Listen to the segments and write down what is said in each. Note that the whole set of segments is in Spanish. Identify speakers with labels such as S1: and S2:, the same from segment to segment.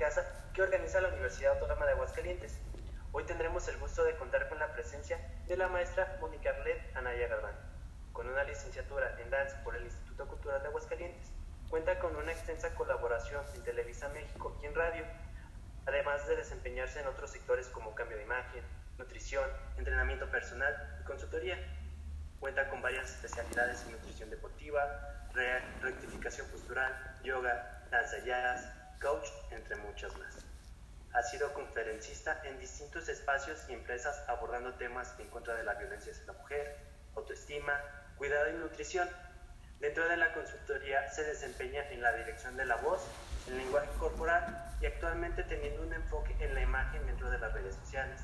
S1: casa que organiza la Universidad Autónoma de Aguascalientes. Hoy tendremos el gusto de contar con la presencia de la maestra Mónica Arlet Anaya Galván. Con una licenciatura en danza por el Instituto Cultural de Aguascalientes, cuenta con una extensa colaboración en Televisa México y en radio, además de desempeñarse en otros sectores como cambio de imagen, nutrición, entrenamiento personal y consultoría. Cuenta con varias especialidades en nutrición deportiva, rectificación postural, yoga, danza jazz, coach, entre muchas más. Ha sido conferencista en distintos espacios y empresas abordando temas en contra de la violencia hacia la mujer, autoestima, cuidado y nutrición. Dentro de la consultoría se desempeña en la dirección de la voz, el lenguaje corporal y actualmente teniendo un enfoque en la imagen dentro de las redes sociales.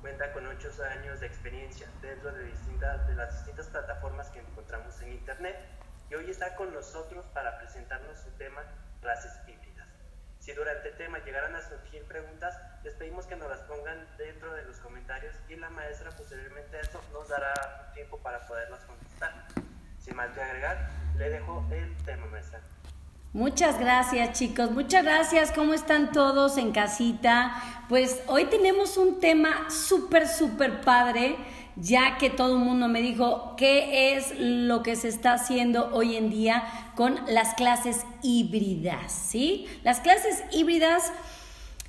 S1: Cuenta con ocho años de experiencia dentro de, distintas, de las distintas plataformas que encontramos en Internet y hoy está con nosotros para presentarnos su tema clases híbridas. Si durante el tema llegaran a surgir preguntas, les pedimos que nos las pongan dentro de los comentarios y la maestra posteriormente a esto nos dará tiempo para poderlas contestar. Sin más que agregar, le dejo el tema, maestra.
S2: Muchas gracias chicos, muchas gracias. ¿Cómo están todos en casita? Pues hoy tenemos un tema súper, súper padre, ya que todo el mundo me dijo qué es lo que se está haciendo hoy en día con las clases híbridas, ¿sí? Las clases híbridas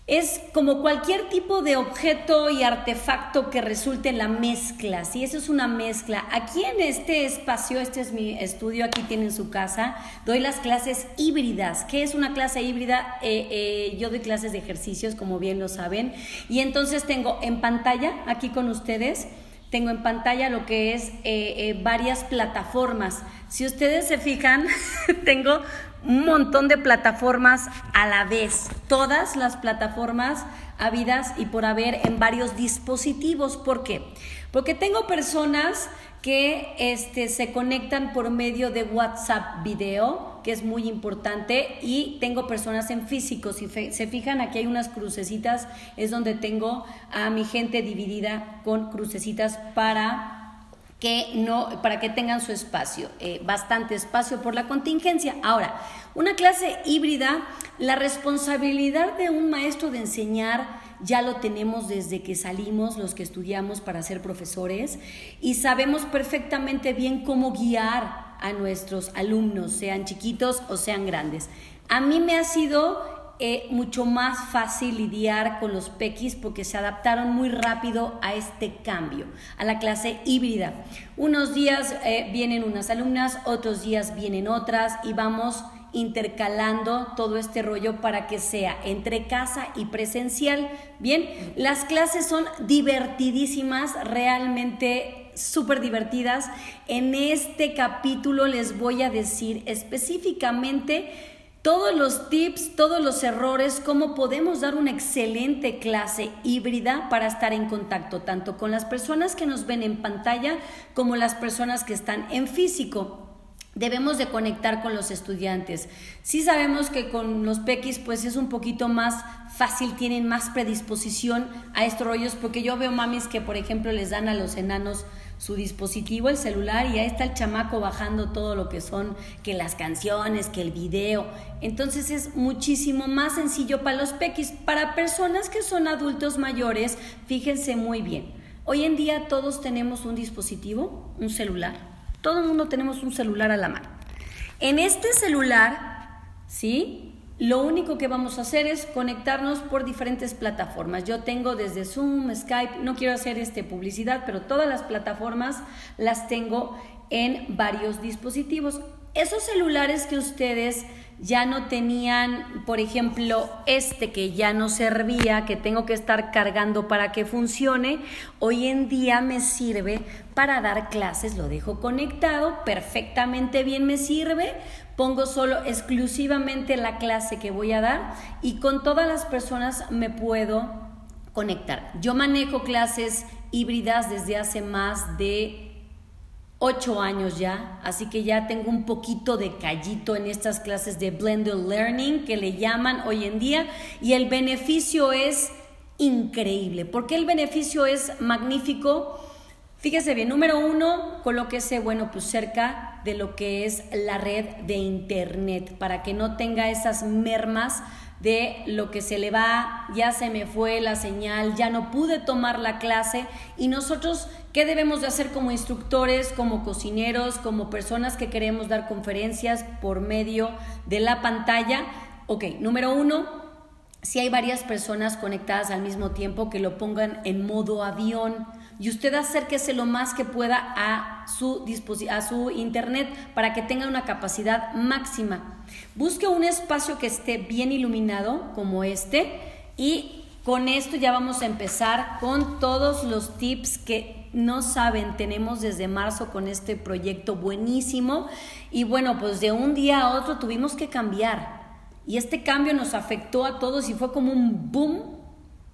S2: es como cualquier tipo de objeto y artefacto que resulte en la mezcla, ¿sí? Eso es una mezcla. Aquí en este espacio, este es mi estudio, aquí tienen su casa, doy las clases híbridas. ¿Qué es una clase híbrida? Eh, eh, yo doy clases de ejercicios, como bien lo saben, y entonces tengo en pantalla, aquí con ustedes, tengo en pantalla lo que es eh, varias plataformas. Si ustedes se fijan, tengo un montón de plataformas a la vez, todas las plataformas habidas y por haber en varios dispositivos. ¿Por qué? Porque tengo personas que este, se conectan por medio de WhatsApp video, que es muy importante, y tengo personas en físico. Si se fijan, aquí hay unas crucecitas, es donde tengo a mi gente dividida con crucecitas para que no, para que tengan su espacio, eh, bastante espacio por la contingencia. Ahora, una clase híbrida, la responsabilidad de un maestro de enseñar ya lo tenemos desde que salimos los que estudiamos para ser profesores y sabemos perfectamente bien cómo guiar a nuestros alumnos, sean chiquitos o sean grandes. A mí me ha sido eh, mucho más fácil lidiar con los pequis porque se adaptaron muy rápido a este cambio, a la clase híbrida. Unos días eh, vienen unas alumnas, otros días vienen otras y vamos intercalando todo este rollo para que sea entre casa y presencial. Bien, las clases son divertidísimas, realmente súper divertidas. En este capítulo les voy a decir específicamente todos los tips, todos los errores, cómo podemos dar una excelente clase híbrida para estar en contacto tanto con las personas que nos ven en pantalla como las personas que están en físico. Debemos de conectar con los estudiantes. Sí sabemos que con los pequis pues es un poquito más fácil, tienen más predisposición a estos rollos porque yo veo mamis que por ejemplo les dan a los enanos su dispositivo, el celular, y ahí está el chamaco bajando todo lo que son, que las canciones, que el video. Entonces es muchísimo más sencillo para los pequis. Para personas que son adultos mayores, fíjense muy bien. Hoy en día todos tenemos un dispositivo, un celular. Todo el mundo tenemos un celular a la mano. En este celular, ¿sí? Lo único que vamos a hacer es conectarnos por diferentes plataformas. Yo tengo desde Zoom, Skype, no quiero hacer este publicidad, pero todas las plataformas las tengo en varios dispositivos. Esos celulares que ustedes ya no tenían, por ejemplo, este que ya no servía, que tengo que estar cargando para que funcione, hoy en día me sirve para dar clases, lo dejo conectado, perfectamente bien me sirve pongo solo exclusivamente la clase que voy a dar y con todas las personas me puedo conectar. Yo manejo clases híbridas desde hace más de ocho años ya, así que ya tengo un poquito de callito en estas clases de blended learning que le llaman hoy en día y el beneficio es increíble. porque el beneficio es magnífico? Fíjese bien, número uno, colóquese, bueno, pues cerca de lo que es la red de internet para que no tenga esas mermas de lo que se le va, ya se me fue la señal, ya no pude tomar la clase y nosotros, ¿qué debemos de hacer como instructores, como cocineros, como personas que queremos dar conferencias por medio de la pantalla? Ok, número uno, si hay varias personas conectadas al mismo tiempo, que lo pongan en modo avión y usted acérquese lo más que pueda a su, a su internet para que tenga una capacidad máxima. Busque un espacio que esté bien iluminado como este y con esto ya vamos a empezar con todos los tips que no saben, tenemos desde marzo con este proyecto buenísimo y bueno, pues de un día a otro tuvimos que cambiar y este cambio nos afectó a todos y fue como un boom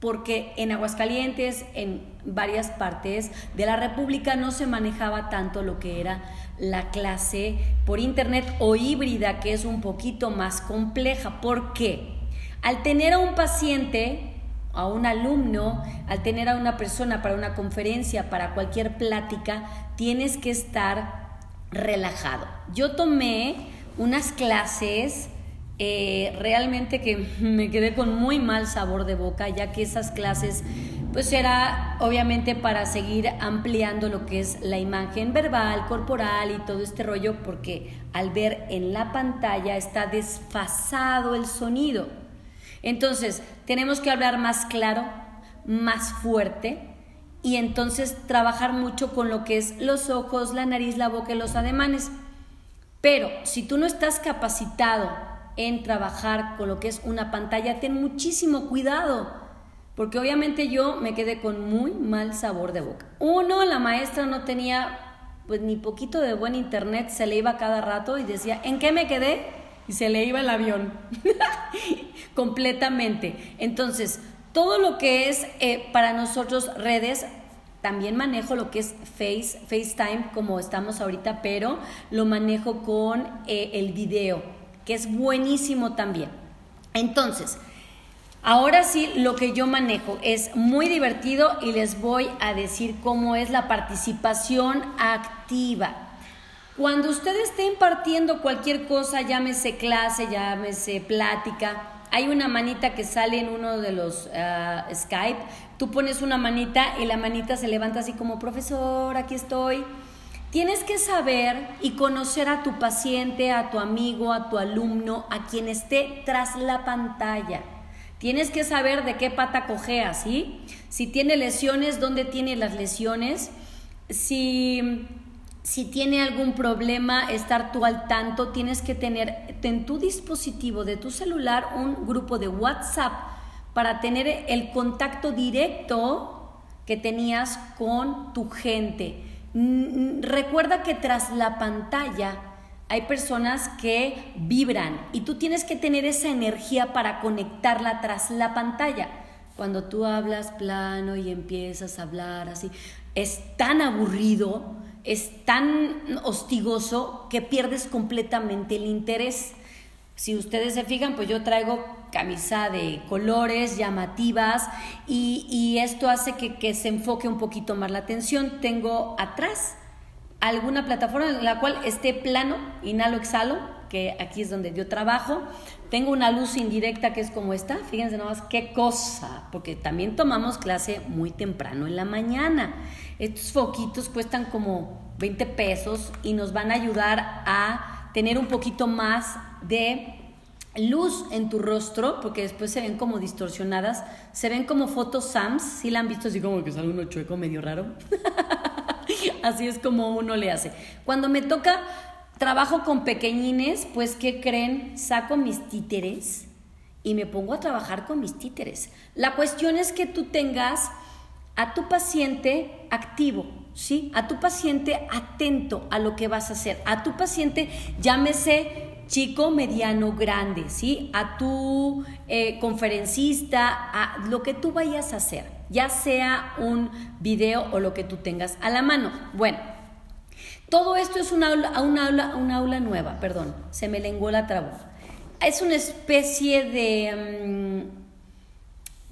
S2: porque en Aguascalientes, en varias partes de la República, no se manejaba tanto lo que era la clase por internet o híbrida, que es un poquito más compleja. ¿Por qué? Al tener a un paciente, a un alumno, al tener a una persona para una conferencia, para cualquier plática, tienes que estar relajado. Yo tomé unas clases eh, realmente que me quedé con muy mal sabor de boca, ya que esas clases pues era obviamente para seguir ampliando lo que es la imagen verbal, corporal y todo este rollo, porque al ver en la pantalla está desfasado el sonido. Entonces, tenemos que hablar más claro, más fuerte y entonces trabajar mucho con lo que es los ojos, la nariz, la boca y los ademanes. Pero si tú no estás capacitado en trabajar con lo que es una pantalla, ten muchísimo cuidado, porque obviamente yo me quedé con muy mal sabor de boca. Uno, la maestra no tenía pues ni poquito de buen internet, se le iba cada rato y decía, ¿en qué me quedé? Y se le iba el avión completamente. Entonces, todo lo que es eh, para nosotros redes, también manejo lo que es Face, FaceTime como estamos ahorita, pero lo manejo con eh, el video que es buenísimo también. Entonces, ahora sí, lo que yo manejo es muy divertido y les voy a decir cómo es la participación activa. Cuando usted esté impartiendo cualquier cosa, llámese clase, llámese plática, hay una manita que sale en uno de los ah, Skype, tú pones una manita y la manita se levanta así como, profesor, aquí estoy. Tienes que saber y conocer a tu paciente, a tu amigo, a tu alumno, a quien esté tras la pantalla. Tienes que saber de qué pata cojea, ¿sí? Si tiene lesiones, dónde tiene las lesiones. Si, si tiene algún problema, estar tú al tanto. Tienes que tener en tu dispositivo de tu celular un grupo de WhatsApp para tener el contacto directo que tenías con tu gente. Recuerda que tras la pantalla hay personas que vibran y tú tienes que tener esa energía para conectarla tras la pantalla. Cuando tú hablas plano y empiezas a hablar así, es tan aburrido, es tan hostigoso que pierdes completamente el interés. Si ustedes se fijan, pues yo traigo camisa de colores llamativas y, esto hace que, se enfoque un poquito más la atención. Tengo atrás alguna plataforma en la cual esté plano, inhalo, exhalo, que aquí es donde yo trabajo. Tengo una luz indirecta que es como esta, fíjense nomás qué cosa, porque también tomamos clase muy temprano en la mañana. Estos foquitos cuestan como 20 pesos y nos van a ayudar a tener un poquito más de luz en tu rostro, porque después se ven como distorsionadas, se ven como fotos Sams, si la han visto así como que sale uno chueco medio raro. así es como uno le hace. Cuando me toca trabajo con pequeñines, pues ¿qué creen? Saco mis títeres y me pongo a trabajar con mis títeres. La cuestión es que tú tengas a tu paciente activo, ¿sí? A tu paciente atento a lo que vas a hacer. A tu paciente, llámese chico, mediano, grande, ¿sí? A tu eh, conferencista, a lo que tú vayas a hacer, ya sea un video o lo que tú tengas a la mano. Bueno, todo esto es una aula, una aula, aula nueva, perdón, se me lenguó la traba. Es una especie de, mm,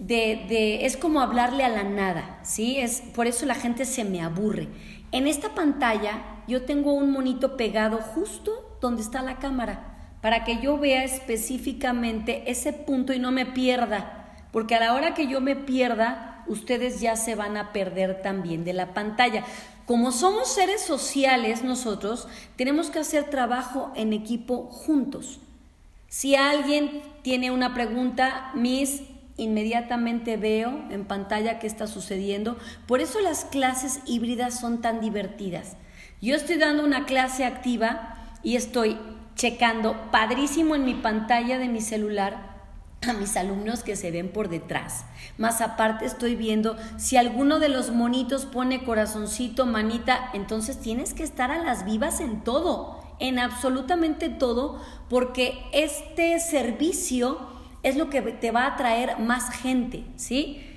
S2: de, de, es como hablarle a la nada, ¿sí? Es, por eso la gente se me aburre. En esta pantalla yo tengo un monito pegado justo donde está la cámara, para que yo vea específicamente ese punto y no me pierda, porque a la hora que yo me pierda, ustedes ya se van a perder también de la pantalla. Como somos seres sociales nosotros, tenemos que hacer trabajo en equipo juntos. Si alguien tiene una pregunta, Miss, inmediatamente veo en pantalla qué está sucediendo. Por eso las clases híbridas son tan divertidas. Yo estoy dando una clase activa y estoy checando padrísimo en mi pantalla de mi celular a mis alumnos que se ven por detrás. Más aparte estoy viendo si alguno de los monitos pone corazoncito, manita, entonces tienes que estar a las vivas en todo, en absolutamente todo, porque este servicio es lo que te va a traer más gente, ¿sí?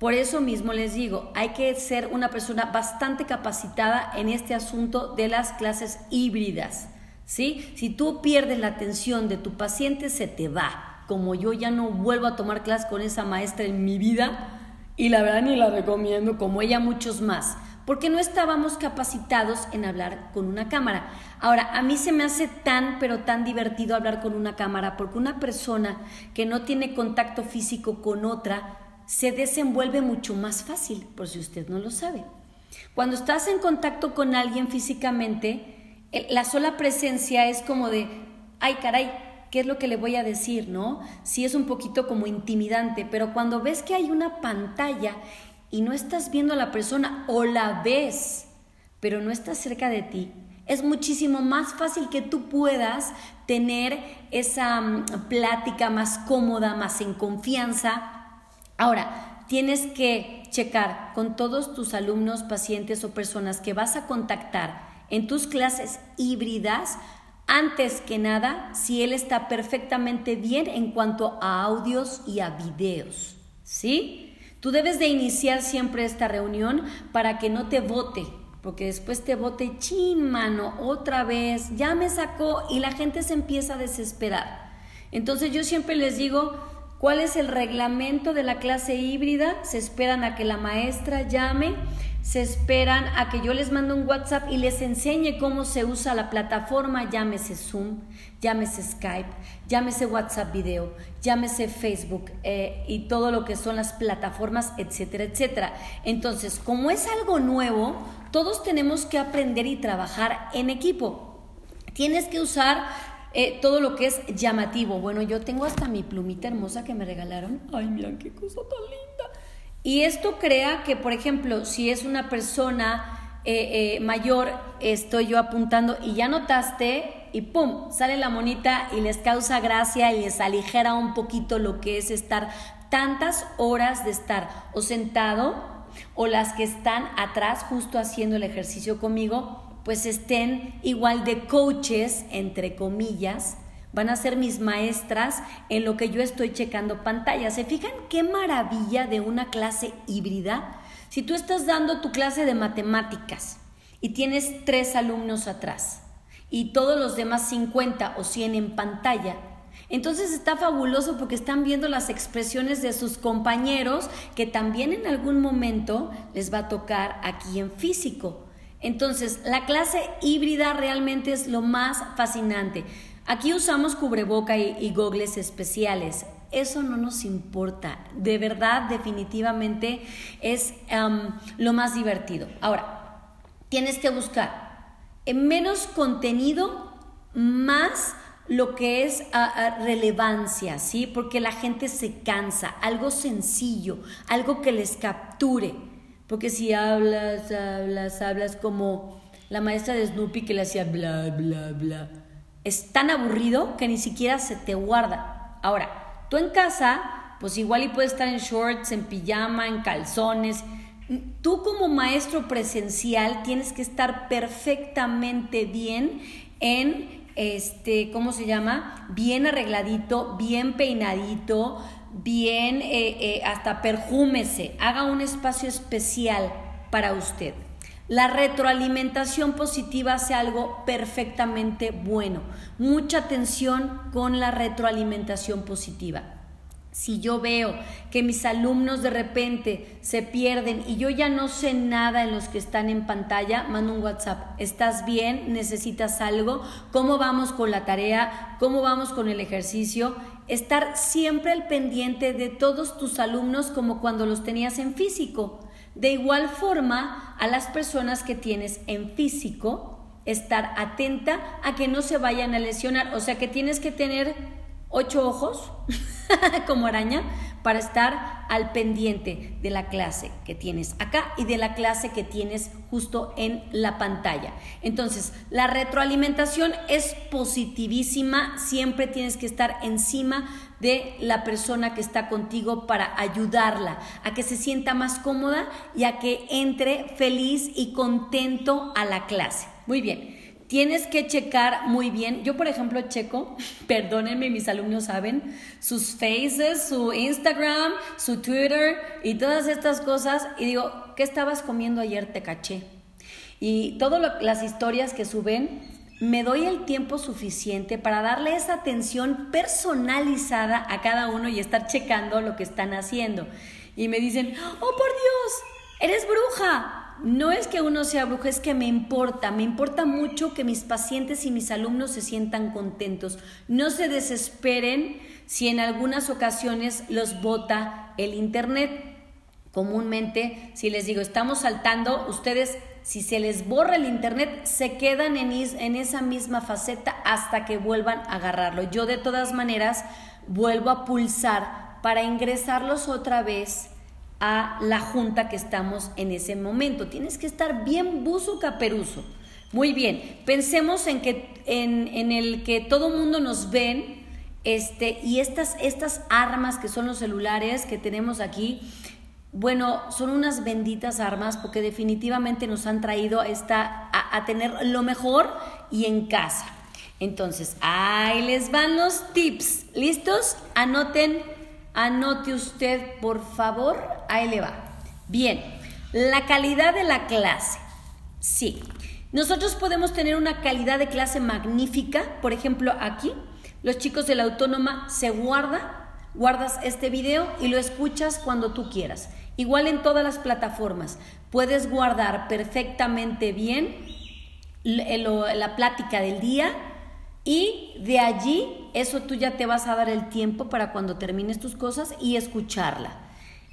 S2: Por eso mismo les digo, hay que ser una persona bastante capacitada en este asunto de las clases híbridas, ¿sí? Si tú pierdes la atención de tu paciente, se te va como yo ya no vuelvo a tomar clases con esa maestra en mi vida, y la verdad ni la recomiendo, como ella muchos más, porque no estábamos capacitados en hablar con una cámara. Ahora, a mí se me hace tan, pero tan divertido hablar con una cámara, porque una persona que no tiene contacto físico con otra, se desenvuelve mucho más fácil, por si usted no lo sabe. Cuando estás en contacto con alguien físicamente, la sola presencia es como de, ay caray, qué es lo que le voy a decir, ¿no? Sí es un poquito como intimidante, pero cuando ves que hay una pantalla y no estás viendo a la persona o la ves, pero no está cerca de ti, es muchísimo más fácil que tú puedas tener esa mm, plática más cómoda, más en confianza. Ahora, tienes que checar con todos tus alumnos, pacientes o personas que vas a contactar en tus clases híbridas antes que nada, si él está perfectamente bien en cuanto a audios y a videos. ¿Sí? Tú debes de iniciar siempre esta reunión para que no te vote, porque después te vote, chin, mano, otra vez, ya me sacó y la gente se empieza a desesperar. Entonces yo siempre les digo, ¿cuál es el reglamento de la clase híbrida? Se esperan a que la maestra llame se esperan a que yo les mande un WhatsApp y les enseñe cómo se usa la plataforma, llámese Zoom, llámese Skype, llámese WhatsApp Video, llámese Facebook eh, y todo lo que son las plataformas, etcétera, etcétera. Entonces, como es algo nuevo, todos tenemos que aprender y trabajar en equipo. Tienes que usar eh, todo lo que es llamativo. Bueno, yo tengo hasta mi plumita hermosa que me regalaron. Ay, mira qué cosa tan linda. Y esto crea que, por ejemplo, si es una persona eh, eh, mayor, estoy yo apuntando y ya notaste y ¡pum! sale la monita y les causa gracia y les aligera un poquito lo que es estar tantas horas de estar o sentado o las que están atrás justo haciendo el ejercicio conmigo, pues estén igual de coaches, entre comillas, van a ser mis maestras en lo que yo estoy checando pantalla. ¿Se fijan qué maravilla de una clase híbrida? Si tú estás dando tu clase de matemáticas y tienes tres alumnos atrás y todos los demás 50 o 100 en pantalla, entonces está fabuloso porque están viendo las expresiones de sus compañeros que también en algún momento les va a tocar aquí en físico. Entonces, la clase híbrida realmente es lo más fascinante. Aquí usamos cubreboca y, gogles especiales. Eso no nos importa. De verdad, definitivamente es lo más divertido. Ahora, tienes que buscar en menos contenido, más lo que es relevancia, ¿sí? Porque la gente se cansa, algo sencillo, algo que les capture. Porque si hablas, hablas, hablas como la maestra de Snoopy que le hacía bla, bla, bla es tan aburrido que ni siquiera se te guarda. Ahora, tú en casa, pues igual y puedes estar en shorts, en pijama, en calzones. Tú como maestro presencial tienes que estar perfectamente bien en este, ¿cómo se llama? Bien arregladito, bien peinadito, bien, eh, eh, hasta perjúmese, haga un espacio especial para usted. La retroalimentación positiva hace algo perfectamente bueno. Mucha atención con la retroalimentación positiva. Si yo veo que mis alumnos de repente se pierden y yo ya no sé nada en los que están en pantalla, mando un WhatsApp. ¿Estás bien? ¿Necesitas algo? ¿Cómo vamos con la tarea? ¿Cómo vamos con el ejercicio? Estar siempre al pendiente de todos tus alumnos como cuando los tenías en físico. De igual forma, a las personas que tienes en físico, estar atenta a que no se vayan a lesionar. O sea que tienes que tener ocho ojos como araña para estar al pendiente de la clase que tienes acá y de la clase que tienes justo en la pantalla. Entonces, la retroalimentación es positivísima, siempre tienes que estar encima de la persona que está contigo para ayudarla a que se sienta más cómoda y a que entre feliz y contento a la clase. Muy bien tienes que checar muy bien. Yo, por ejemplo, checo, perdónenme, mis alumnos saben, sus faces, su Instagram, su Twitter y todas estas cosas. Y digo, ¿qué estabas comiendo ayer? Te caché. Y todas las historias que suben, me doy el tiempo suficiente para darle esa atención personalizada a cada uno y estar checando lo que están haciendo. Y me dicen, oh por Dios, eres bruja no es que uno sea bruja, es que me importa, me importa mucho que mis pacientes y mis alumnos se sientan contentos. No se desesperen si en algunas ocasiones los bota el Internet. Comúnmente, si les digo, estamos saltando, ustedes, si se les borra el Internet, se quedan en, en esa misma faceta hasta que vuelvan a agarrarlo. Yo de todas maneras vuelvo a pulsar para ingresarlos otra vez a la junta que estamos en ese momento. Tienes que estar bien buzo caperuso. Muy bien, pensemos en, que, en, el que todo mundo nos ven este, y estas, estas armas que son los celulares que tenemos aquí, bueno, son unas benditas armas porque definitivamente nos han traído esta, a, a tener lo mejor y en casa. Entonces, ahí les van los tips. ¿Listos? Anoten Anote usted, por favor. Ahí le va. Bien, la calidad de la clase. Sí, nosotros podemos tener una calidad de clase magnífica. Por ejemplo, aquí, los chicos de la autónoma se guarda, guardas este video y lo escuchas cuando tú quieras. Igual en todas las plataformas. Puedes guardar perfectamente bien la plática del día y de allí, eso tú ya te vas a dar el tiempo para cuando termines tus cosas y escucharla.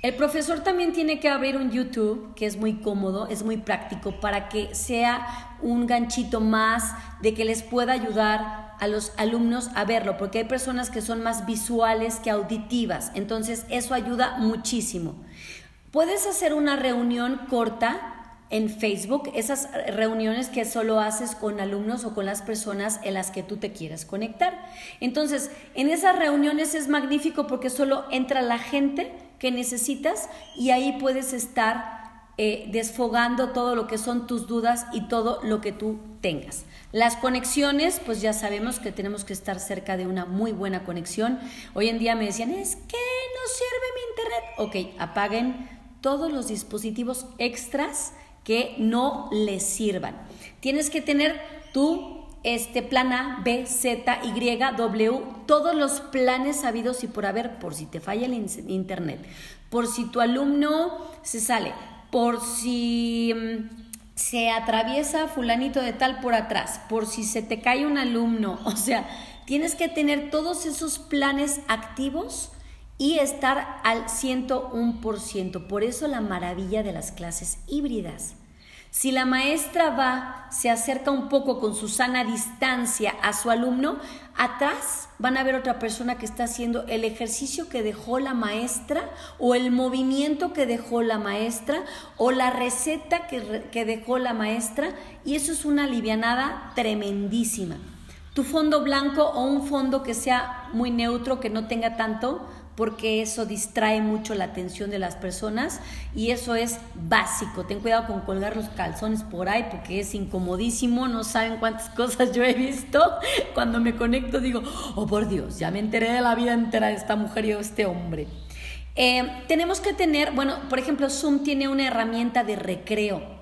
S2: El profesor también tiene que abrir un YouTube, que es muy cómodo, es muy práctico, para que sea un ganchito más de que les pueda ayudar a los alumnos a verlo, porque hay personas que son más visuales que auditivas, entonces eso ayuda muchísimo. Puedes hacer una reunión corta en Facebook, esas reuniones que solo haces con alumnos o con las personas en las que tú te quieras conectar. Entonces, en esas reuniones es magnífico porque solo entra la gente que necesitas y ahí puedes estar eh, desfogando todo lo que son tus dudas y todo lo que tú tengas. Las conexiones, pues ya sabemos que tenemos que estar cerca de una muy buena conexión. Hoy en día me decían, es que no sirve mi internet. Ok, apaguen todos los dispositivos extras que no les sirvan. Tienes que tener tu este plan A, B, Z, Y, W, todos los planes sabidos y por haber, por si te falla el internet, por si tu alumno se sale, por si mm, se atraviesa fulanito de tal por atrás, por si se te cae un alumno, o sea, tienes que tener todos esos planes activos y estar al 101%. Por eso la maravilla de las clases híbridas. Si la maestra va, se acerca un poco con su sana distancia a su alumno, atrás van a ver otra persona que está haciendo el ejercicio que dejó la maestra o el movimiento que dejó la maestra o la receta que, que dejó la maestra y eso es una alivianada tremendísima. Tu fondo blanco o un fondo que sea muy neutro, que no tenga tanto, porque eso distrae mucho la atención de las personas y eso es básico. Ten cuidado con colgar los calzones por ahí porque es incomodísimo, no saben cuántas cosas yo he visto. Cuando me conecto digo, oh por Dios, ya me enteré de la vida entera de esta mujer y de este hombre. Eh, tenemos que tener, bueno, por ejemplo, Zoom tiene una herramienta de recreo.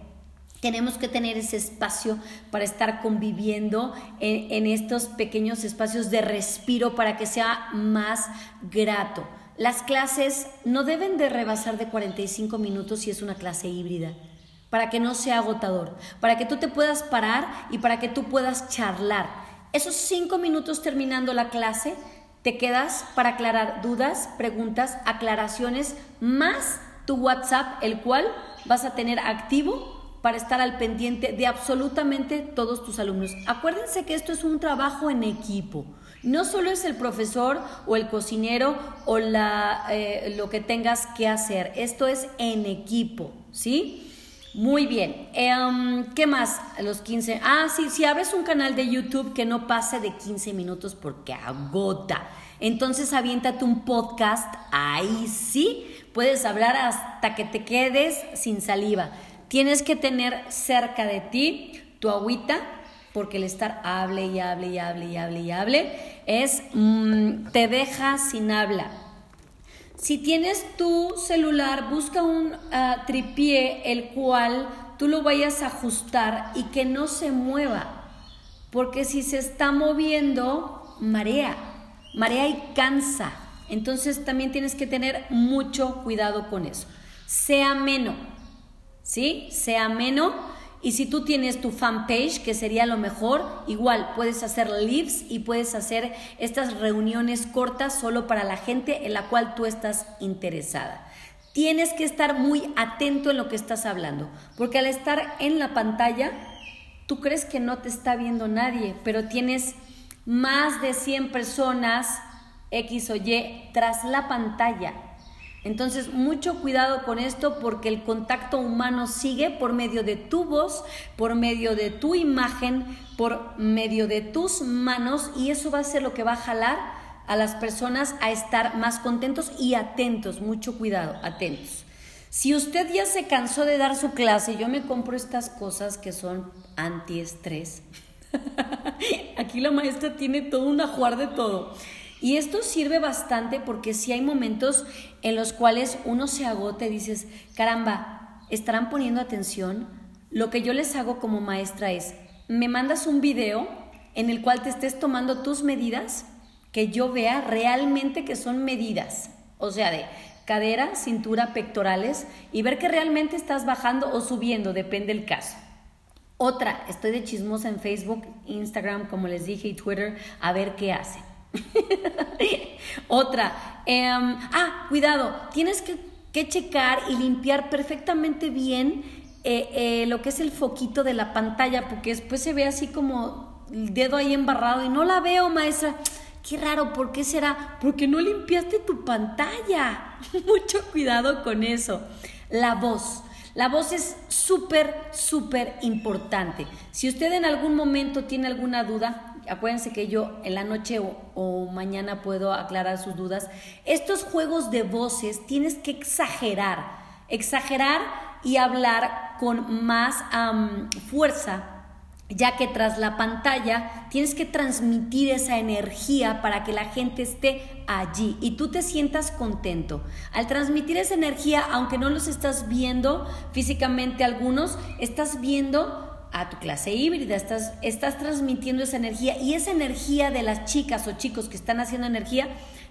S2: Tenemos que tener ese espacio para estar conviviendo en, estos pequeños espacios de respiro para que sea más grato. las clases no deben de rebasar de 45 minutos si es una clase híbrida, para que no sea agotador, para que tú te puedas parar y para que tú puedas charlar. Esos cinco minutos terminando la clase, te quedas para aclarar dudas, preguntas, aclaraciones, más tu WhatsApp, el cual vas a tener activo para estar al pendiente de absolutamente todos tus alumnos. Acuérdense que esto es un trabajo en equipo. No solo es el profesor o el cocinero o la, eh, lo que tengas que hacer, esto es en equipo, ¿sí? Muy bien. Em, ¿Qué más? Los 15. Ah, sí, si abres un canal de YouTube que no pase de 15 minutos porque agota. Entonces aviéntate un podcast, ahí sí puedes hablar hasta que te quedes sin saliva. Tienes que tener cerca de ti tu agüita, porque el estar hable y hable y hable y hable y hable es mm, te deja sin habla. Si tienes tu celular, busca un uh, tripié el cual tú lo vayas a ajustar y que no se mueva, porque si se está moviendo, marea, marea y cansa. Entonces también tienes que tener mucho cuidado con eso. Sea menos, ¿sí? Sea menos y si tú tienes tu fanpage, que sería lo mejor, igual puedes hacer lives y puedes hacer estas reuniones cortas solo para la gente en la cual tú estás interesada. Tienes que estar muy atento en lo que estás hablando, porque al estar en la pantalla, tú crees que no te está viendo nadie, pero tienes más de 100 personas X o Y tras la pantalla entonces, mucho cuidado con esto porque el contacto humano sigue por medio de tu voz, por medio de tu imagen, por medio de tus manos y eso va a ser lo que va a jalar a las personas a estar más contentos y atentos. Mucho cuidado, atentos. Si usted ya se cansó de dar su clase, yo me compro estas cosas que son antiestrés. Aquí la maestra tiene todo un ajuar de todo. Y esto sirve bastante porque si hay momentos en los cuales uno se agota y dices, caramba, ¿estarán poniendo atención? Lo que yo les hago como maestra es, me mandas un video en el cual te estés tomando tus medidas, que yo vea realmente que son medidas, o sea, de cadera, cintura, pectorales, y ver que realmente estás bajando o subiendo, depende del caso. Otra, estoy de chismosa en Facebook, Instagram, como les dije, y Twitter, a ver qué hacen. Otra, em, ah, cuidado, tienes que, checar y limpiar perfectamente bien eh, eh, lo que es el foquito de la pantalla, porque después se ve así como el dedo ahí embarrado y no la veo, maestra. Qué raro, ¿por qué será? Porque no limpiaste tu pantalla. Mucho cuidado con eso. La voz. La voz es súper, súper importante. Si usted en algún momento tiene alguna duda, acuérdense que yo en la noche o, mañana puedo aclarar sus dudas. Estos juegos de voces tienes que exagerar, exagerar y hablar con más fuerza ya que tras la pantalla tienes que transmitir esa energía para que la gente esté allí y tú te sientas contento. Al transmitir esa energía, aunque no los estás viendo físicamente algunos, estás viendo a tu clase híbrida, estás, estás transmitiendo esa energía y esa energía de las chicas o chicos que están haciendo energía,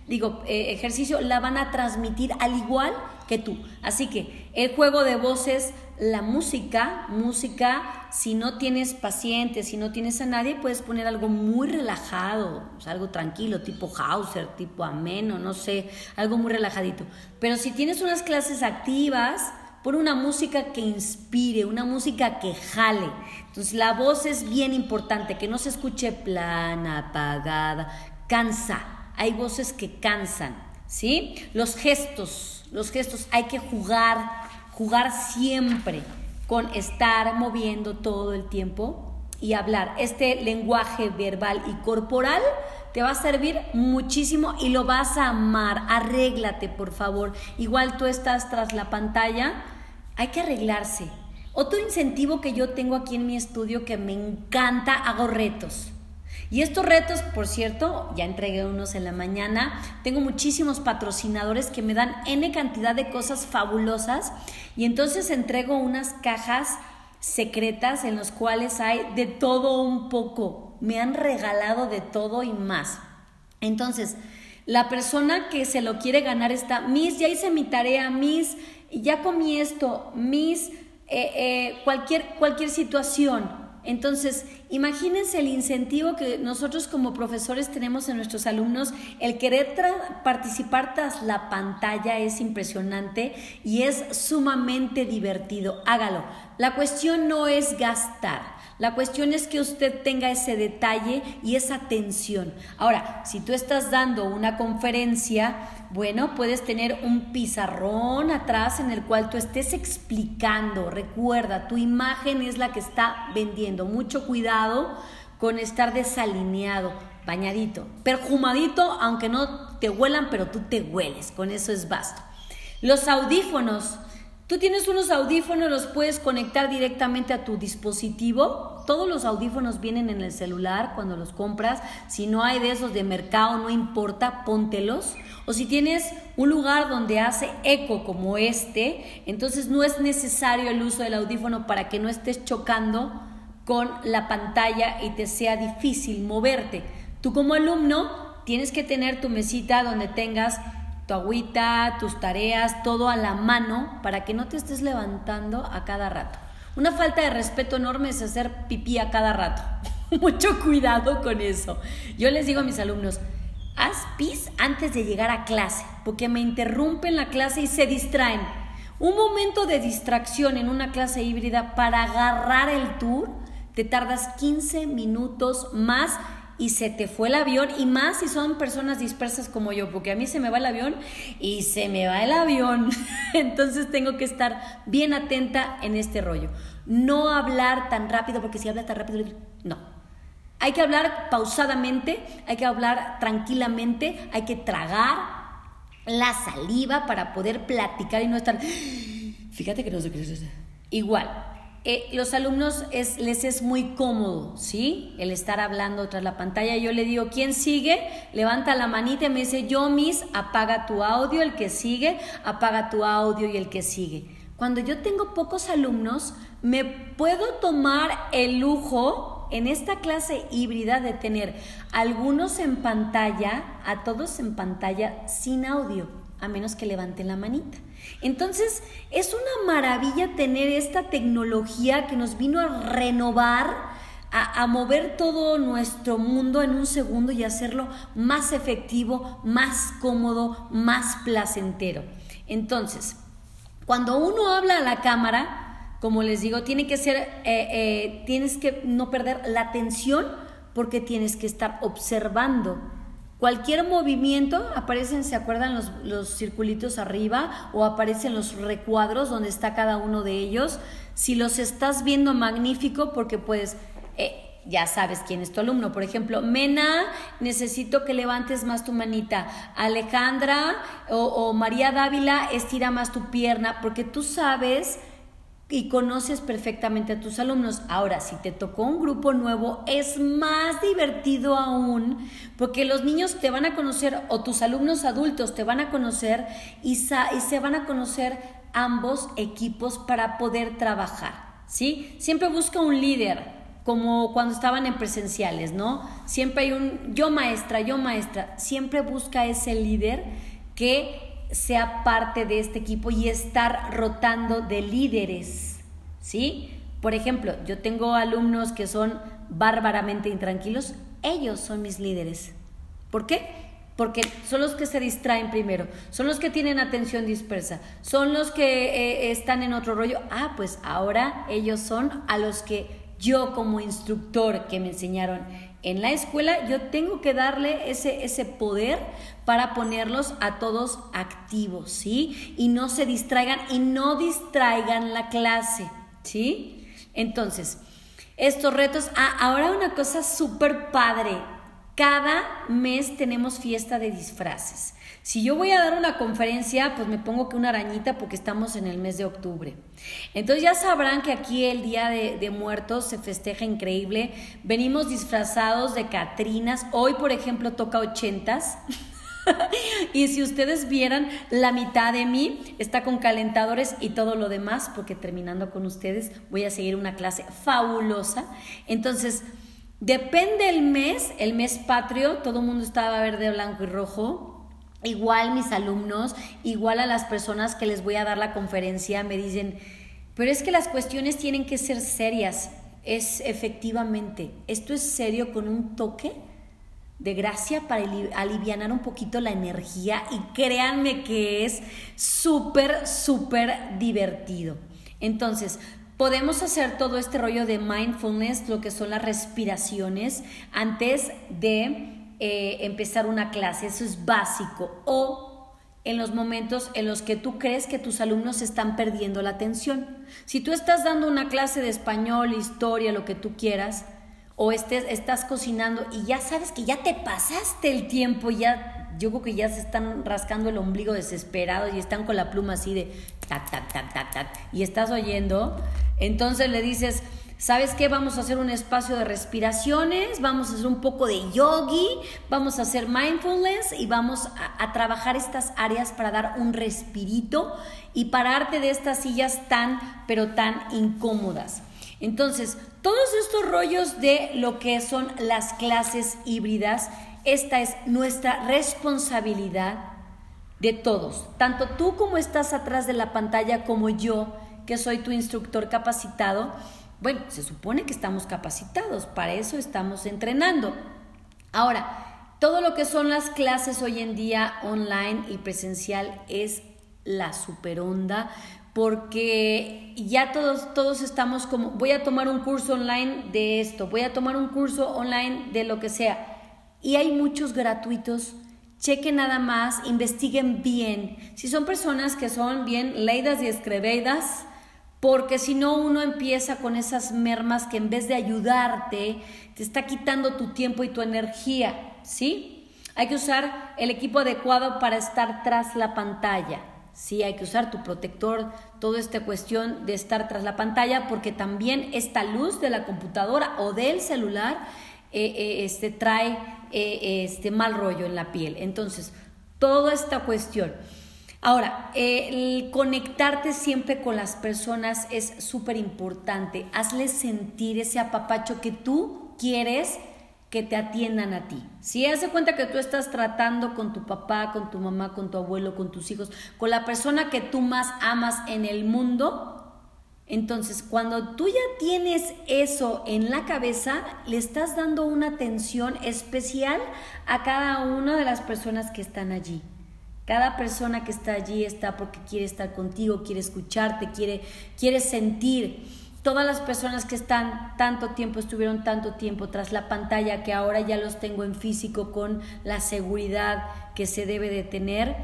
S2: digo, eh, ejercicio, la van a transmitir al igual que tú. Así que el juego de voces, la música, música, si no tienes pacientes, si no tienes a nadie, puedes poner algo muy relajado, algo tranquilo, tipo Hauser, tipo ameno, no sé, algo muy relajadito. Pero si tienes unas clases activas, por una música que inspire, una música que jale. Entonces la voz es bien importante, que no se escuche plana, apagada, cansa. Hay voces que cansan, ¿sí? Los gestos, los gestos, hay que jugar, jugar siempre con estar moviendo todo el tiempo y hablar. Este lenguaje verbal y corporal te va a servir muchísimo y lo vas a amar. Arréglate, por favor. Igual tú estás tras la pantalla, hay que arreglarse. Otro incentivo que yo tengo aquí en mi estudio que me encanta, hago retos. Y estos retos, por cierto, ya entregué unos en la mañana, tengo muchísimos patrocinadores que me dan N cantidad de cosas fabulosas y entonces entrego unas cajas secretas en las cuales hay de todo un poco. Me han regalado de todo y más. Entonces, La persona que se lo quiere ganar está, Miss, ya hice mi tarea, Miss, ya comí esto, Miss, eh, eh, cualquier, cualquier situación. Entonces, imagínense el incentivo que nosotros como profesores tenemos en nuestros alumnos. El querer participar tras la pantalla es impresionante y es sumamente divertido. Hágalo. La cuestión no es gastar. La cuestión es que usted tenga ese detalle y esa atención. Ahora, si tú estás dando una conferencia, bueno, puedes tener un pizarrón atrás en el cual tú estés explicando. Recuerda, tu imagen es la que está vendiendo. Mucho cuidado con estar desalineado, bañadito, perfumadito, aunque no te huelan, pero tú te hueles. Con eso es basta. Los audífonos. Tú tienes unos audífonos, los puedes conectar directamente a tu dispositivo. Todos los audífonos vienen en el celular cuando los compras. Si no hay de esos de mercado, no importa, póntelos. O si tienes un lugar donde hace eco como este, entonces no es necesario el uso del audífono para que no estés chocando con la pantalla y te sea difícil moverte. Tú como alumno tienes que tener tu mesita donde tengas tu agüita, tus tareas, todo a la mano para que no te estés levantando a cada rato. Una falta de respeto enorme es hacer pipí a cada rato. Mucho cuidado con eso. Yo les digo a mis alumnos, haz pis antes de llegar a clase, porque me interrumpen la clase y se distraen. Un momento de distracción en una clase híbrida para agarrar el tour, te tardas 15 minutos más y se te fue el avión y más si son personas dispersas como yo, porque a mí se me va el avión y se me va el avión. Entonces tengo que estar bien atenta en este rollo. No hablar tan rápido, porque si hablas tan rápido, no. Hay que hablar pausadamente, hay que hablar tranquilamente, hay que tragar la saliva para poder platicar y no estar... Fíjate que no sé qué es Igual, eh, los alumnos es, les es muy cómodo, ¿sí? El estar hablando tras la pantalla. Yo le digo, ¿quién sigue? Levanta la manita y me dice, yo, Miss, apaga tu audio, el que sigue, apaga tu audio y el que sigue. Cuando yo tengo pocos alumnos, me puedo tomar el lujo en esta clase híbrida de tener algunos en pantalla, a todos en pantalla sin audio, a menos que levanten la manita. Entonces, es una maravilla tener esta tecnología que nos vino a renovar, a, mover todo nuestro mundo en un segundo y hacerlo más efectivo, más cómodo, más placentero. Entonces, cuando uno habla a la cámara, como les digo, tiene que ser, eh, eh, tienes que no perder la atención porque tienes que estar observando Cualquier movimiento, aparecen, ¿se acuerdan los, los, circulitos arriba? O aparecen los recuadros donde está cada uno de ellos. Si los estás viendo magnífico, porque pues eh, ya sabes quién es tu alumno. Por ejemplo, Mena, necesito que levantes más tu manita. Alejandra o, o María Dávila, estira más tu pierna, porque tú sabes y conoces perfectamente a tus alumnos. Ahora, si te tocó un grupo nuevo, es más divertido aún, porque los niños te van a conocer o tus alumnos adultos te van a conocer y, y se van a conocer ambos equipos para poder trabajar, ¿sí? Siempre busca un líder, como cuando estaban en presenciales, ¿no? Siempre hay un yo maestra, yo maestra, siempre busca ese líder que sea parte de este equipo y estar rotando de líderes, ¿sí? Por ejemplo, yo tengo alumnos que son bárbaramente intranquilos, ellos son mis líderes. ¿Por qué? Porque son los que se distraen primero, son los que tienen atención dispersa, son los que eh, están en otro rollo. Ah, pues ahora ellos son a los que yo como instructor que me enseñaron en la escuela, yo tengo que darle ese, ese poder para ponerlos a todos activos, ¿sí? Y no se distraigan y no distraigan la clase, ¿sí? Entonces, estos retos, ah, ahora una cosa súper padre, cada mes tenemos fiesta de disfraces. Si yo voy a dar una conferencia, pues me pongo que una arañita porque estamos en el mes de octubre. Entonces ya sabrán que aquí el Día de, Muertos se festeja increíble. Venimos disfrazados de Catrinas. Hoy, por ejemplo, toca ochentas. y si ustedes vieran, la mitad de mí está con calentadores y todo lo demás, porque terminando con ustedes voy a seguir una clase fabulosa. Entonces, depende el mes, el mes patrio, todo el mundo estaba verde, blanco y rojo igual mis alumnos, igual a las personas que les voy a dar la conferencia, me dicen, pero es que las cuestiones tienen que ser serias. Es efectivamente, esto es serio con un toque de gracia para aliviar un poquito la energía y créanme que es súper, súper divertido. Entonces, podemos hacer todo este rollo de mindfulness, lo que son las respiraciones, antes de eh, empezar una clase, eso es básico, o en los momentos en los que tú crees que tus alumnos están perdiendo la atención. Si tú estás dando una clase de español, historia, lo que tú quieras, o estés, estás cocinando y ya sabes que ya te pasaste el tiempo, ya yo creo que ya se están rascando el ombligo desesperados y están con la pluma así de tac, tac, tac, tac, tac, y estás oyendo, entonces le dices, ¿sabes qué? Vamos a hacer un espacio de respiraciones, vamos a hacer un poco de yogi, vamos a hacer mindfulness y vamos a, a trabajar estas áreas para dar un respirito y pararte de estas sillas tan, pero tan incómodas. Entonces, todos estos rollos de lo que son las clases híbridas, esta es nuestra responsabilidad de todos, tanto tú como estás atrás de la pantalla como yo, que soy tu instructor capacitado. Bueno, se supone que estamos capacitados, para eso estamos entrenando. Ahora, todo lo que son las clases hoy en día online y presencial es la super onda porque ya todos, todos estamos como, voy a tomar un curso online de esto, voy a tomar un curso online de lo que sea. Y hay muchos gratuitos. Chequen nada más, investiguen bien. Si son personas que son bien leídas y escribidas, porque si no uno empieza con esas mermas que en vez de ayudarte, te está quitando tu tiempo y tu energía, ¿sí? Hay que usar el equipo adecuado para estar tras la pantalla. Sí, hay que usar tu protector, toda esta cuestión de estar tras la pantalla, porque también esta luz de la computadora o del celular eh, eh, este, trae eh, este mal rollo en la piel. Entonces, toda esta cuestión. Ahora, el conectarte siempre con las personas es súper importante. Hazles sentir ese apapacho que tú quieres que te atiendan a ti. Si hace cuenta que tú estás tratando con tu papá, con tu mamá, con tu abuelo, con tus hijos, con la persona que tú más amas en el mundo, entonces cuando tú ya tienes eso en la cabeza, le estás dando una atención especial a cada una de las personas que están allí. Cada persona que está allí está porque quiere estar contigo, quiere escucharte, quiere, quiere sentir todas las personas que están tanto tiempo, estuvieron tanto tiempo tras la pantalla, que ahora ya los tengo en físico con la seguridad que se debe de tener,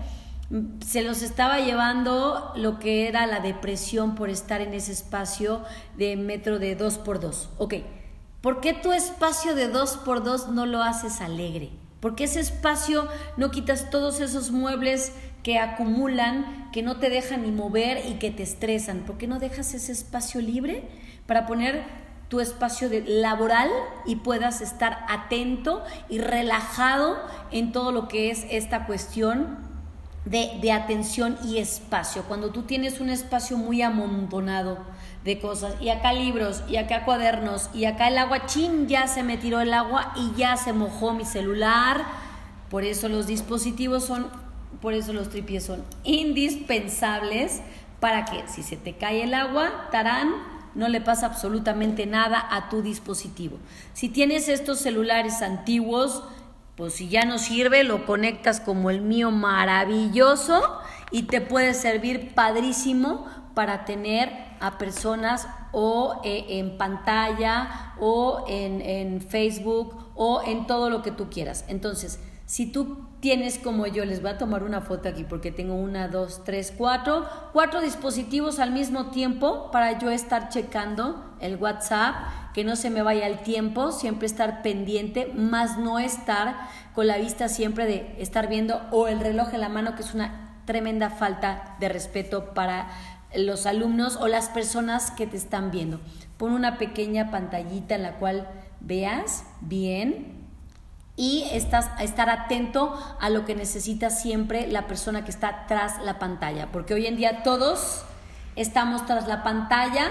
S2: se los estaba llevando lo que era la depresión por estar en ese espacio de metro de dos por dos. Ok, ¿por qué tu espacio de dos por dos no lo haces alegre? Porque ese espacio no quitas todos esos muebles que acumulan, que no te dejan ni mover y que te estresan. ¿Por qué no dejas ese espacio libre para poner tu espacio de laboral y puedas estar atento y relajado en todo lo que es esta cuestión de, de atención y espacio? Cuando tú tienes un espacio muy amontonado de cosas, y acá libros, y acá cuadernos, y acá el agua, chin, ya se me tiró el agua y ya se mojó mi celular. Por eso los dispositivos son por eso los tripies son indispensables para que si se te cae el agua, tarán, no le pasa absolutamente nada a tu dispositivo. Si tienes estos celulares antiguos, pues si ya no sirve, lo conectas como el mío maravilloso y te puede servir padrísimo para tener a personas o eh, en pantalla o en, en Facebook o en todo lo que tú quieras. Entonces, si tú tienes como yo, les voy a tomar una foto aquí porque tengo una, dos, tres, cuatro, cuatro dispositivos al mismo tiempo para yo estar checando el WhatsApp, que no se me vaya el tiempo, siempre estar pendiente, más no estar con la vista siempre de estar viendo o el reloj en la mano, que es una tremenda falta de respeto para los alumnos o las personas que te están viendo. Pon una pequeña pantallita en la cual veas bien y estar atento a lo que necesita siempre la persona que está tras la pantalla, porque hoy en día todos estamos tras la pantalla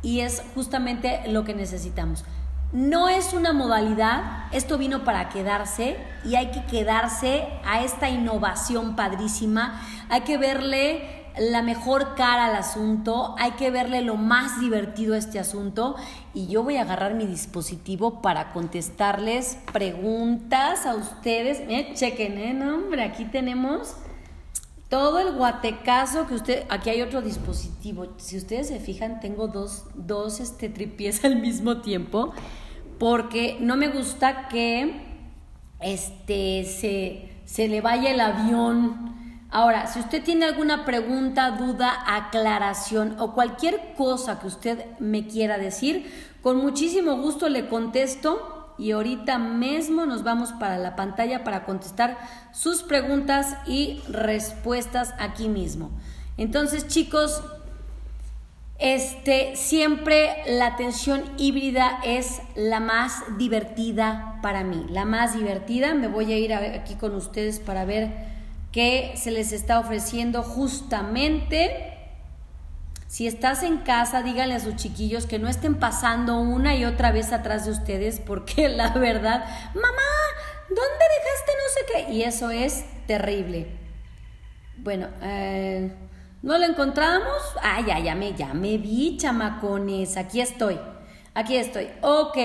S2: y es justamente lo que necesitamos. no es una modalidad, esto vino para quedarse y hay que quedarse a esta innovación padrísima, hay que verle la mejor cara al asunto, hay que verle lo más divertido a este asunto y yo voy a agarrar mi dispositivo para contestarles preguntas a ustedes. Miren, chequen, ¿eh? No, hombre, aquí tenemos todo el guatecazo que usted, aquí hay otro dispositivo. Si ustedes se fijan, tengo dos, dos este, tripies al mismo tiempo, porque no me gusta que este, se, se le vaya el avión Ahora, si usted tiene alguna pregunta, duda, aclaración o cualquier cosa que usted me quiera decir, con muchísimo gusto le contesto y ahorita mismo nos vamos para la pantalla para contestar sus preguntas y respuestas aquí mismo. Entonces, chicos, este siempre la atención híbrida es la más divertida para mí, la más divertida. Me voy a ir aquí con ustedes para ver que se les está ofreciendo justamente. Si estás en casa, díganle a sus chiquillos que no estén pasando una y otra vez atrás de ustedes, porque la verdad, mamá, ¿dónde dejaste no sé qué? Y eso es terrible. Bueno, eh, ¿no lo encontramos? Ah, ya, ya me, ya me vi, chamacones. Aquí estoy. Aquí estoy. Ok.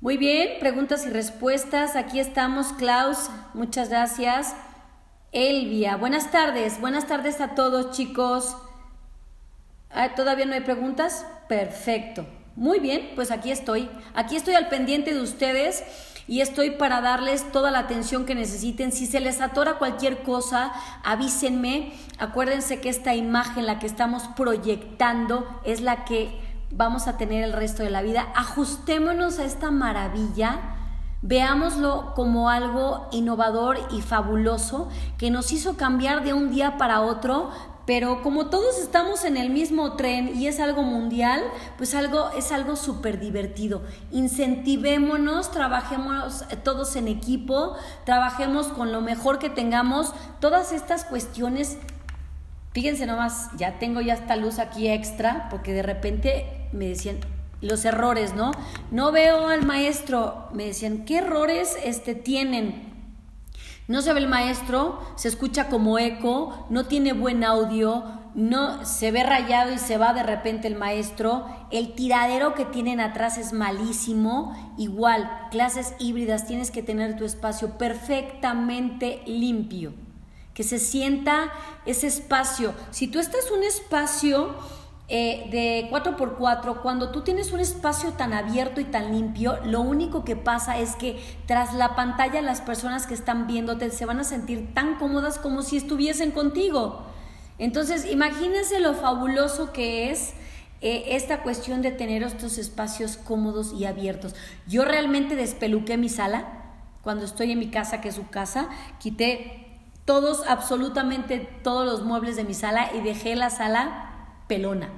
S2: Muy bien, preguntas y respuestas. Aquí estamos, Klaus. Muchas gracias. Elvia, buenas tardes, buenas tardes a todos chicos. Ah, ¿Todavía no hay preguntas? Perfecto. Muy bien, pues aquí estoy. Aquí estoy al pendiente de ustedes y estoy para darles toda la atención que necesiten. Si se les atora cualquier cosa, avísenme. Acuérdense que esta imagen, la que estamos proyectando, es la que vamos a tener el resto de la vida. Ajustémonos a esta maravilla Veámoslo como algo innovador y fabuloso que nos hizo cambiar de un día para otro, pero como todos estamos en el mismo tren y es algo mundial, pues algo es algo súper divertido. Incentivémonos, trabajemos todos en equipo, trabajemos con lo mejor que tengamos. Todas estas cuestiones, fíjense nomás, ya tengo ya esta luz aquí extra, porque de repente me decían, los errores, ¿no? No veo al maestro, me decían, ¿qué errores este, tienen? No se ve el maestro, se escucha como eco, no tiene buen audio, no se ve rayado y se va de repente el maestro, el tiradero que tienen atrás es malísimo, igual, clases híbridas, tienes que tener tu espacio perfectamente limpio, que se sienta ese espacio. Si tú estás un espacio eh, de 4x4, cuando tú tienes un espacio tan abierto y tan limpio, lo único que pasa es que tras la pantalla las personas que están viéndote se van a sentir tan cómodas como si estuviesen contigo. Entonces, imagínense lo fabuloso que es eh, esta cuestión de tener estos espacios cómodos y abiertos. Yo realmente despeluqué mi sala cuando estoy en mi casa, que es su casa, quité todos, absolutamente todos los muebles de mi sala y dejé la sala pelona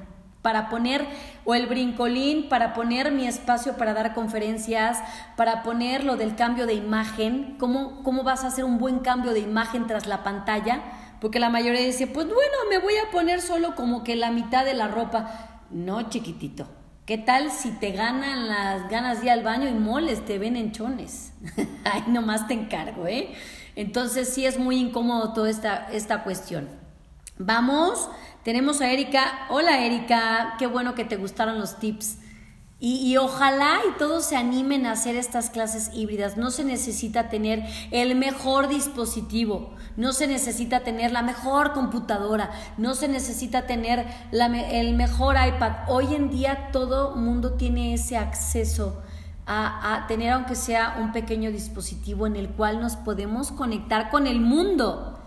S2: para poner, o el brincolín, para poner mi espacio para dar conferencias, para poner lo del cambio de imagen, cómo, cómo vas a hacer un buen cambio de imagen tras la pantalla, porque la mayoría dice, pues bueno, me voy a poner solo como que la mitad de la ropa. No, chiquitito. ¿Qué tal si te ganan las ganas de al baño y moles, te ven enchones? Ay, nomás te encargo, ¿eh? Entonces sí es muy incómodo toda esta, esta cuestión. Vamos tenemos a Erika. Hola Erika, qué bueno que te gustaron los tips. Y, ojalá y todos se animen a hacer estas clases híbridas. No se necesita tener el mejor dispositivo, no se necesita tener la mejor computadora, no se necesita tener el mejor iPad. Hoy en día todo mundo tiene ese acceso a, a tener aunque sea un pequeño dispositivo en el cual nos podemos conectar con el mundo.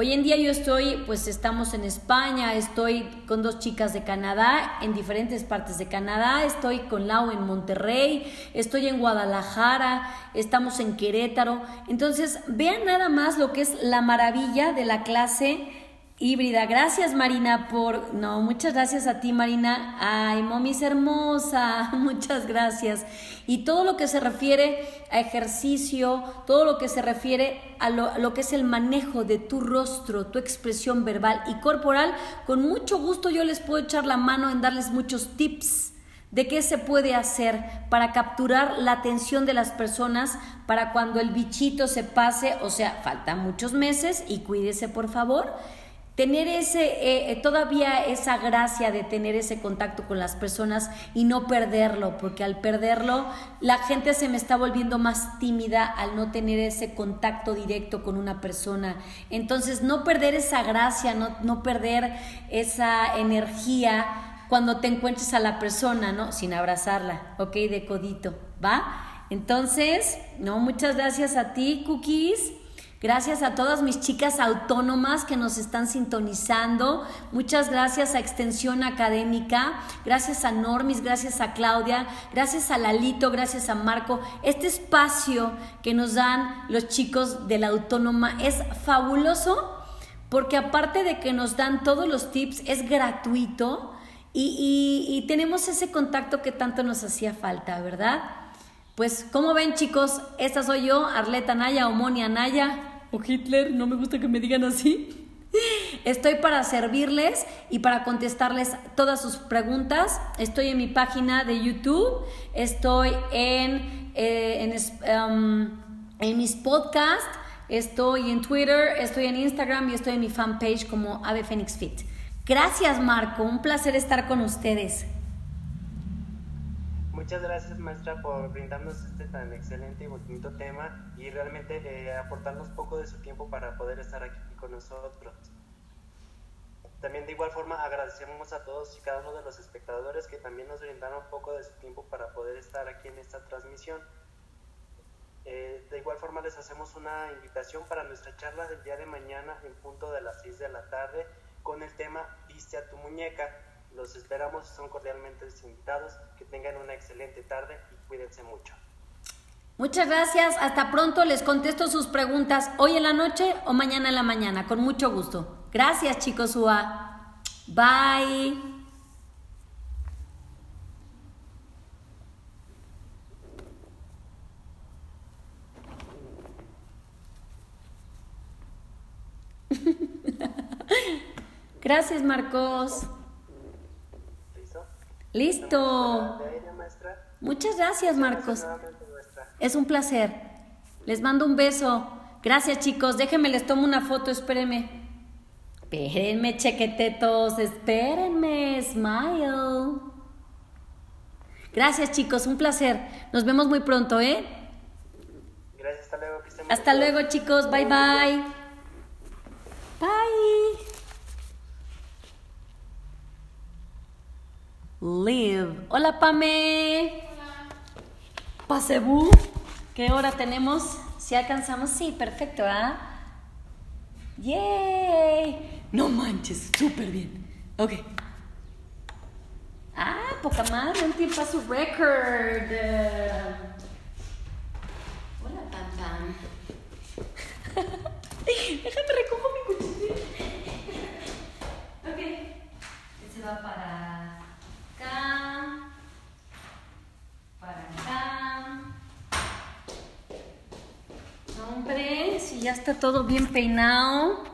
S2: Hoy en día yo estoy, pues estamos en España, estoy con dos chicas de Canadá, en diferentes partes de Canadá, estoy con Lau en Monterrey, estoy en Guadalajara, estamos en Querétaro. Entonces, vean nada más lo que es la maravilla de la clase híbrida. Gracias Marina por... No, muchas gracias a ti Marina. Ay, momis hermosa, muchas gracias. Y todo lo que se refiere a ejercicio, todo lo que se refiere a lo, a lo, que es el manejo de tu rostro, tu expresión verbal y corporal, con mucho gusto yo les puedo echar la mano en darles muchos tips ¿De qué se puede hacer para capturar la atención de las personas para cuando el bichito se pase? O sea, faltan muchos meses y cuídese por favor tener ese, eh, eh, todavía esa gracia de tener ese contacto con las personas y no perderlo, porque al perderlo la gente se me está volviendo más tímida al no tener ese contacto directo con una persona. Entonces, no perder esa gracia, no, no perder esa energía cuando te encuentres a la persona, ¿no? Sin abrazarla, ¿ok? De codito, ¿va? Entonces, no, muchas gracias a ti, Cookies. Gracias a todas mis chicas autónomas que nos están sintonizando. Muchas gracias a Extensión Académica. Gracias a Normis, gracias a Claudia, gracias a Lalito, gracias a Marco. Este espacio que nos dan los chicos de la autónoma es fabuloso porque aparte de que nos dan todos los tips, es gratuito y, y tenemos ese contacto que tanto nos hacía falta, ¿verdad? Pues, como ven, chicos? Esta soy yo, Arleta Naya o Moni Naya o Hitler, no me gusta que me digan así. Estoy para servirles y para contestarles todas sus preguntas. Estoy en mi página de YouTube, estoy en, eh, en, mis podcasts, estoy en Twitter, estoy en Instagram y estoy en mi fanpage como Ave Phoenix Fit. Gracias Marco, un placer estar con ustedes.
S1: Muchas gracias maestra por brindarnos este tan excelente y bonito tema y realmente eh, aportarnos poco de su tiempo para poder estar aquí con nosotros. También de igual forma agradecemos a todos y cada uno de los espectadores que también nos brindaron poco de su tiempo para poder estar aquí en esta transmisión. Eh, de igual forma les hacemos una invitación para nuestra charla del día de mañana en punto de las 6 de la tarde con el tema Viste a tu muñeca los esperamos, son cordialmente invitados. Que tengan una excelente tarde y cuídense mucho.
S2: Muchas gracias, hasta pronto. Les contesto sus preguntas hoy en la noche o mañana en la mañana, con mucho gusto. Gracias, chicos UA. Bye. Gracias, Marcos. Listo. Muchas gracias, Marcos. Es un placer. Les mando un beso. Gracias, chicos. Déjenme, les tomo una foto. Espérenme. Espérenme, chequetetos. Espérenme. Smile. Gracias, chicos. Un placer. Nos vemos muy pronto, ¿eh?
S1: Gracias. Hasta luego.
S2: hasta luego, chicos. Bye, bye. Bye. Live. Hola, Pame. Hola. Pasebú. ¿Qué hora tenemos? Si alcanzamos, sí, perfecto, ¿ah? ¡Yay! No manches, súper bien. Ok. Ah, poca madre, un tiempo a su record. Hola, Pam Pam. Déjame recojo mi cuchillo. ok. Ese va para acá, para acá. Hombre, si ya está todo bien peinado.